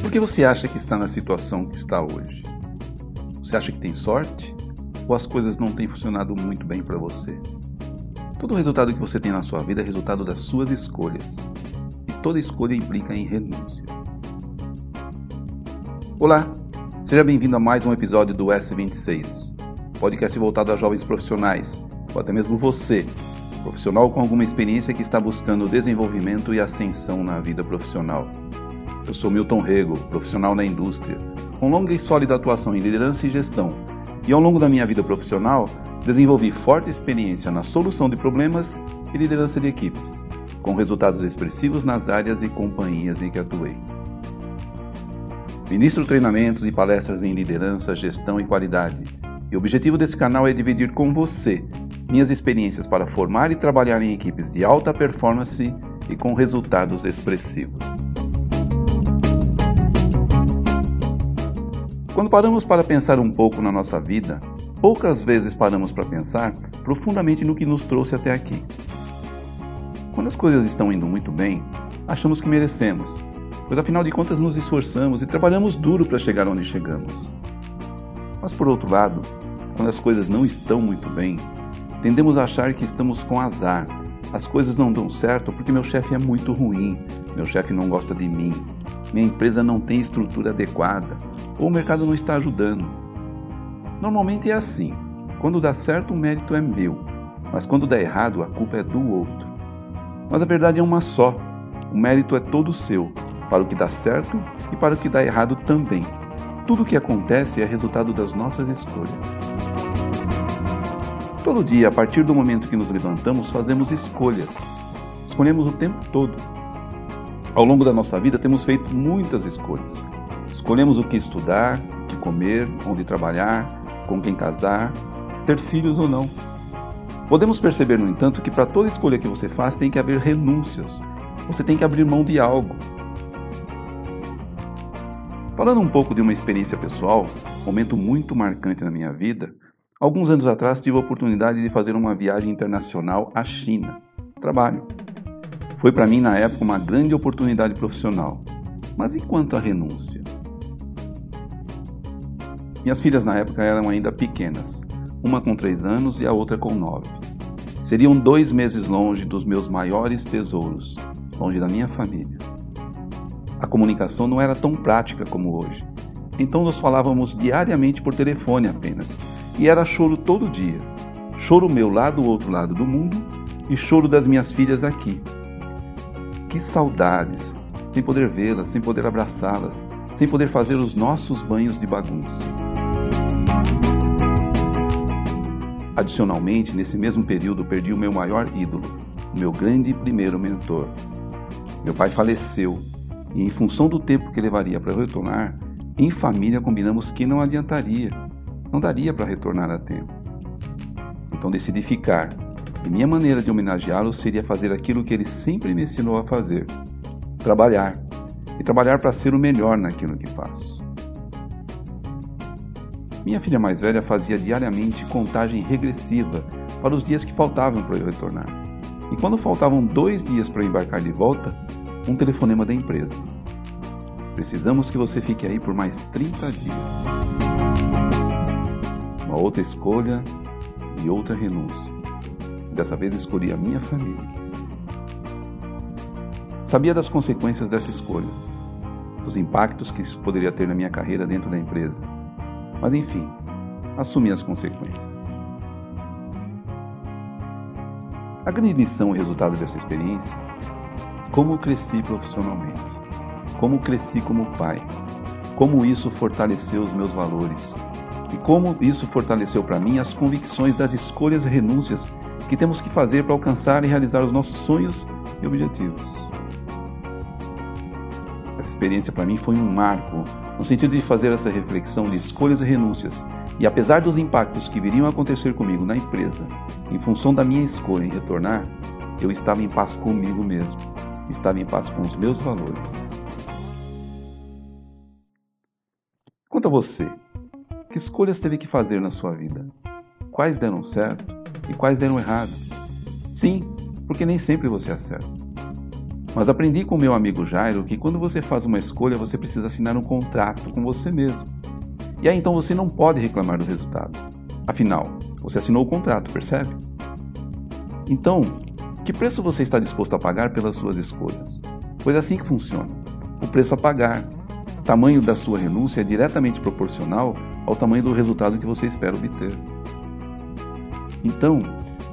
Por que você acha que está na situação que está hoje? Você acha que tem sorte? Ou as coisas não têm funcionado muito bem para você? Todo resultado que você tem na sua vida é resultado das suas escolhas. E toda escolha implica em renúncia. Olá, seja bem-vindo a mais um episódio do S26, podcast voltado a jovens profissionais, ou até mesmo você, profissional com alguma experiência que está buscando desenvolvimento e ascensão na vida profissional. Eu sou Milton Rego, profissional na indústria, com longa e sólida atuação em liderança e gestão, e ao longo da minha vida profissional desenvolvi forte experiência na solução de problemas e liderança de equipes, com resultados expressivos nas áreas e companhias em que atuei. Ministro treinamentos e palestras em liderança, gestão e qualidade. E o objetivo desse canal é dividir com você minhas experiências para formar e trabalhar em equipes de alta performance e com resultados expressivos. Quando paramos para pensar um pouco na nossa vida, poucas vezes paramos para pensar profundamente no que nos trouxe até aqui. Quando as coisas estão indo muito bem, achamos que merecemos, pois afinal de contas nos esforçamos e trabalhamos duro para chegar onde chegamos. Mas por outro lado, quando as coisas não estão muito bem, tendemos a achar que estamos com azar. As coisas não dão certo porque meu chefe é muito ruim, meu chefe não gosta de mim, minha empresa não tem estrutura adequada ou o mercado não está ajudando. Normalmente é assim: quando dá certo, o mérito é meu, mas quando dá errado, a culpa é do outro. Mas a verdade é uma só: o mérito é todo seu, para o que dá certo e para o que dá errado também. Tudo o que acontece é resultado das nossas escolhas. Todo dia, a partir do momento que nos levantamos, fazemos escolhas. Escolhemos o tempo todo. Ao longo da nossa vida, temos feito muitas escolhas. Escolhemos o que estudar, o que comer, onde trabalhar, com quem casar, ter filhos ou não. Podemos perceber, no entanto, que para toda escolha que você faz tem que haver renúncias. Você tem que abrir mão de algo. Falando um pouco de uma experiência pessoal, momento muito marcante na minha vida, alguns anos atrás tive a oportunidade de fazer uma viagem internacional à China. Trabalho. Foi para mim na época uma grande oportunidade profissional. Mas e quanto à renúncia? Minhas filhas na época eram ainda pequenas, uma com três anos e a outra com nove. Seriam dois meses longe dos meus maiores tesouros, longe da minha família. A comunicação não era tão prática como hoje, então nós falávamos diariamente por telefone apenas, e era choro todo dia. Choro meu lá do outro lado do mundo e choro das minhas filhas aqui. Que saudades, sem poder vê-las, sem poder abraçá-las, sem poder fazer os nossos banhos de bagunça. Adicionalmente, nesse mesmo período, perdi o meu maior ídolo, o meu grande primeiro mentor. Meu pai faleceu e, em função do tempo que levaria para retornar, em família combinamos que não adiantaria, não daria para retornar a tempo. Então decidi ficar, e minha maneira de homenageá-lo seria fazer aquilo que ele sempre me ensinou a fazer: trabalhar, e trabalhar para ser o melhor naquilo que faço. Minha filha mais velha fazia diariamente contagem regressiva para os dias que faltavam para eu retornar. E quando faltavam dois dias para embarcar de volta, um telefonema da empresa. Precisamos que você fique aí por mais 30 dias. Uma outra escolha e outra renúncia. Dessa vez escolhi a minha família. Sabia das consequências dessa escolha, dos impactos que isso poderia ter na minha carreira dentro da empresa mas enfim, assumi as consequências. A grande lição e resultado dessa experiência, como cresci profissionalmente, como cresci como pai, como isso fortaleceu os meus valores e como isso fortaleceu para mim as convicções das escolhas e renúncias que temos que fazer para alcançar e realizar os nossos sonhos e objetivos. Essa experiência para mim foi um marco no sentido de fazer essa reflexão de escolhas e renúncias. E apesar dos impactos que viriam a acontecer comigo na empresa, em função da minha escolha em retornar, eu estava em paz comigo mesmo, estava em paz com os meus valores. Quanto a você, que escolhas teve que fazer na sua vida? Quais deram certo e quais deram errado? Sim, porque nem sempre você acerta. Mas aprendi com meu amigo Jairo que quando você faz uma escolha, você precisa assinar um contrato com você mesmo. E aí então você não pode reclamar do resultado. Afinal, você assinou o contrato, percebe? Então, que preço você está disposto a pagar pelas suas escolhas? Pois é assim que funciona. O preço a pagar, tamanho da sua renúncia é diretamente proporcional ao tamanho do resultado que você espera obter. Então,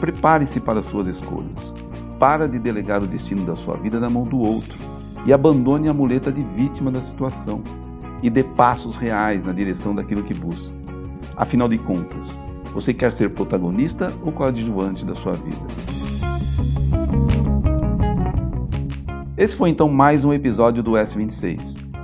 prepare-se para as suas escolhas. Para de delegar o destino da sua vida na mão do outro e abandone a muleta de vítima da situação e dê passos reais na direção daquilo que busca. Afinal de contas, você quer ser protagonista ou coadjuvante da sua vida? Esse foi então mais um episódio do S26.